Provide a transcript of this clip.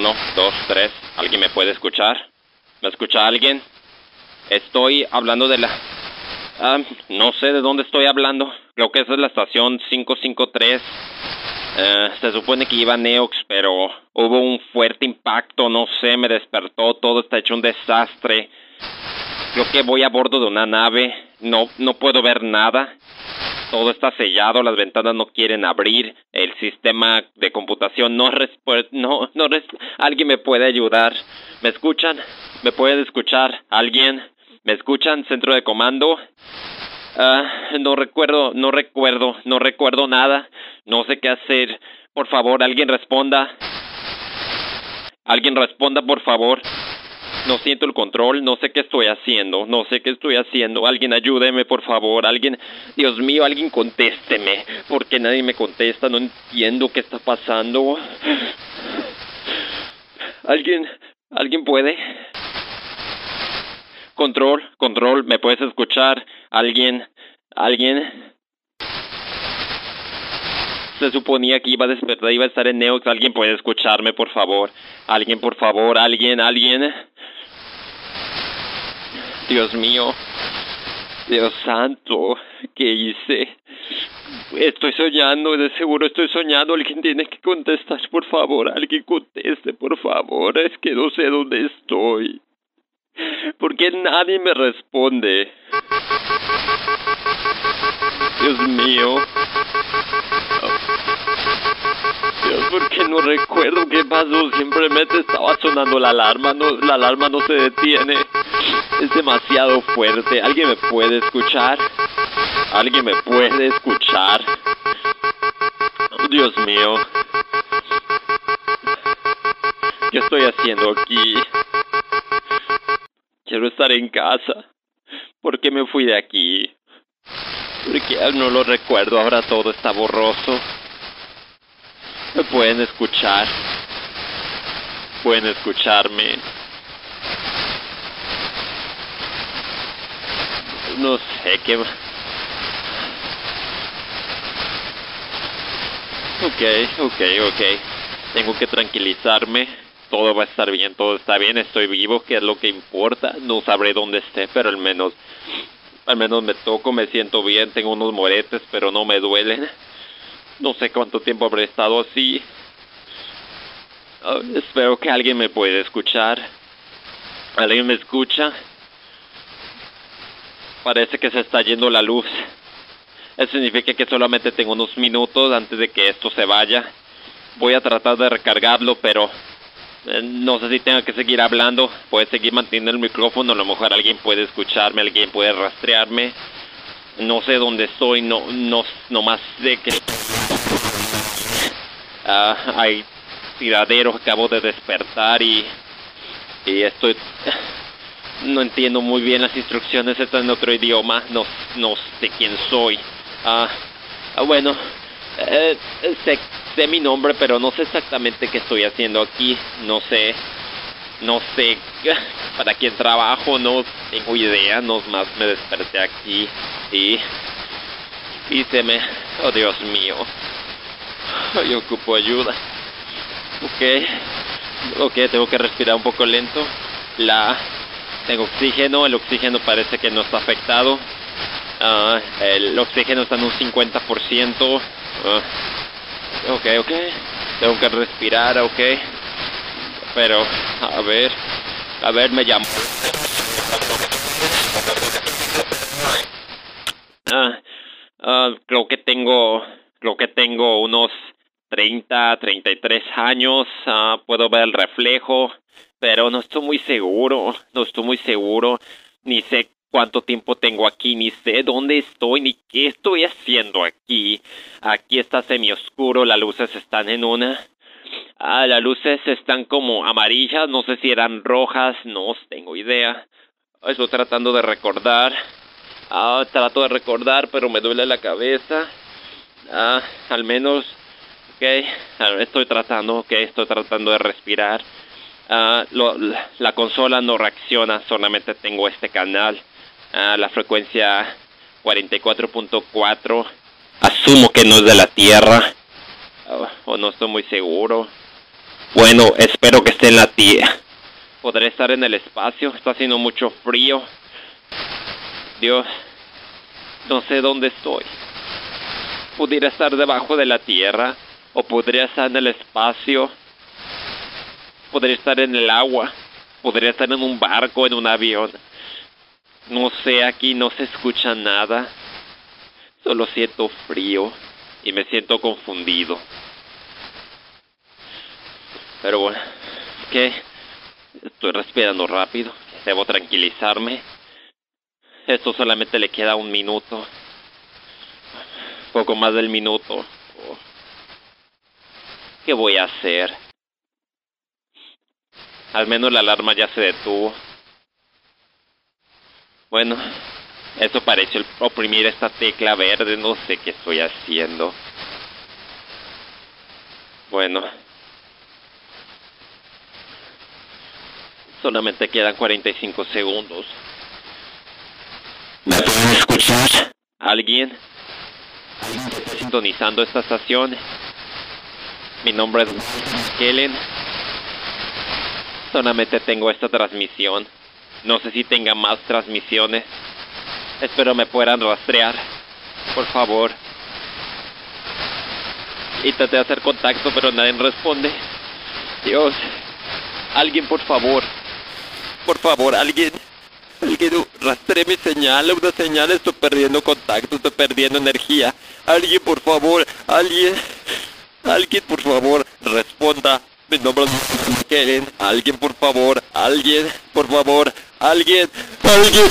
Uno, dos, tres. ¿Alguien me puede escuchar? ¿Me escucha alguien? Estoy hablando de la... Ah, no sé de dónde estoy hablando. Creo que esa es la estación 553. Eh, se supone que iba Neox, pero hubo un fuerte impacto, no sé, me despertó, todo está hecho un desastre. Creo que voy a bordo de una nave, no, no puedo ver nada. Todo está sellado, las ventanas no quieren abrir, el sistema de computación no no, no alguien me puede ayudar. ¿Me escuchan? ¿Me pueden escuchar? ¿Alguien? ¿Me escuchan? Centro de comando. Ah, no recuerdo, no recuerdo, no recuerdo nada. No sé qué hacer. Por favor, alguien responda. Alguien responda, por favor. No siento el control, no sé qué estoy haciendo, no sé qué estoy haciendo. Alguien ayúdeme, por favor. Alguien, Dios mío, alguien contésteme. Porque nadie me contesta, no entiendo qué está pasando. Alguien, alguien puede. Control, control, ¿me puedes escuchar? ¿Alguien? ¿Alguien? Se suponía que iba a despertar, iba a estar en Neox. ¿Alguien puede escucharme, por favor? ¿Alguien, por favor? ¿Alguien? ¿Alguien? Dios mío. Dios santo. ¿Qué hice? Estoy soñando, de seguro estoy soñando. Alguien tiene que contestar, por favor. Alguien conteste, por favor. Es que no sé dónde estoy. ¿Por qué nadie me responde? Dios mío. Dios, ¿por qué no recuerdo qué pasó? Simplemente estaba sonando la alarma. No, la alarma no se detiene. Es demasiado fuerte. ¿Alguien me puede escuchar? ¿Alguien me puede escuchar? Dios mío. ¿Qué estoy haciendo aquí? Quiero estar en casa. ¿Por qué me fui de aquí? Porque no lo recuerdo, ahora todo está borroso. ¿Me pueden escuchar? ¿Pueden escucharme? No sé qué... Ok, ok, ok. Tengo que tranquilizarme todo va a estar bien, todo está bien, estoy vivo, que es lo que importa. No sabré dónde esté, pero al menos, al menos me toco, me siento bien, tengo unos moretes, pero no me duelen. No sé cuánto tiempo habré estado así. Ah, espero que alguien me pueda escuchar. ¿Alguien me escucha? Parece que se está yendo la luz. Eso significa que solamente tengo unos minutos antes de que esto se vaya. Voy a tratar de recargarlo, pero eh, no sé si tengo que seguir hablando. Puede seguir manteniendo el micrófono. A lo mejor alguien puede escucharme, alguien puede rastrearme. No sé dónde estoy, no, no, no más sé que ah, hay tiraderos. Acabo de despertar y, y estoy. No entiendo muy bien las instrucciones. Están en otro idioma. No, no sé quién soy. Ah, ah bueno. Eh, sé sé mi nombre, pero no sé exactamente qué estoy haciendo aquí. No sé, no sé para quién trabajo, no tengo idea. No más me desperté aquí y y se me, oh Dios mío, yo ocupo ayuda. Ok, ok, tengo que respirar un poco lento. La, tengo oxígeno, el oxígeno parece que no está afectado. Uh, el oxígeno está en un 50%. Ok, ok. Tengo que respirar, ok. Pero, a ver. A ver, me llamo. Ah, ah, creo que tengo, creo que tengo unos 30, 33 años. Ah, puedo ver el reflejo, pero no estoy muy seguro. No estoy muy seguro. Ni sé cuánto tiempo tengo aquí, ni sé dónde estoy, ni qué estoy haciendo aquí. Aquí está semioscuro, las luces están en una... Ah, las luces están como amarillas, no sé si eran rojas, no tengo idea. Estoy tratando de recordar. Ah, trato de recordar, pero me duele la cabeza. Ah, al menos... Ok, estoy tratando, ok, estoy tratando de respirar. Ah, la consola no reacciona, solamente tengo este canal a la frecuencia 44.4. Asumo que no es de la Tierra. o no estoy muy seguro. Bueno, espero que esté en la tierra. Podré estar en el espacio, está haciendo mucho frío. Dios, no sé dónde estoy. Pudiera estar debajo de la tierra, o podría estar en el espacio. Podría estar en el agua, podría estar en un barco, en un avión. No sé, aquí no se escucha nada. Solo siento frío y me siento confundido. Pero bueno, ¿qué? Estoy respirando rápido. Debo tranquilizarme. Esto solamente le queda un minuto. Poco más del minuto. ¿Qué voy a hacer? Al menos la alarma ya se detuvo. Bueno, eso parece oprimir esta tecla verde. No sé qué estoy haciendo. Bueno. Solamente quedan 45 segundos. ¿Me pueden escuchar? ¿Alguien? ¿Alguien está sintonizando esta estación? Mi nombre es Kellen. Solamente tengo esta transmisión. No sé si tenga más transmisiones. Espero me puedan rastrear. Por favor. Intenté hacer contacto, pero nadie responde. Dios. Alguien, por favor. Por favor, alguien. Alguien, rastree mi señal, una señal, estoy perdiendo contacto, estoy perdiendo energía. Alguien, por favor, alguien. Alguien, por favor, responda. Mi nombre es. Alguien, por favor, alguien, por favor, alguien, alguien.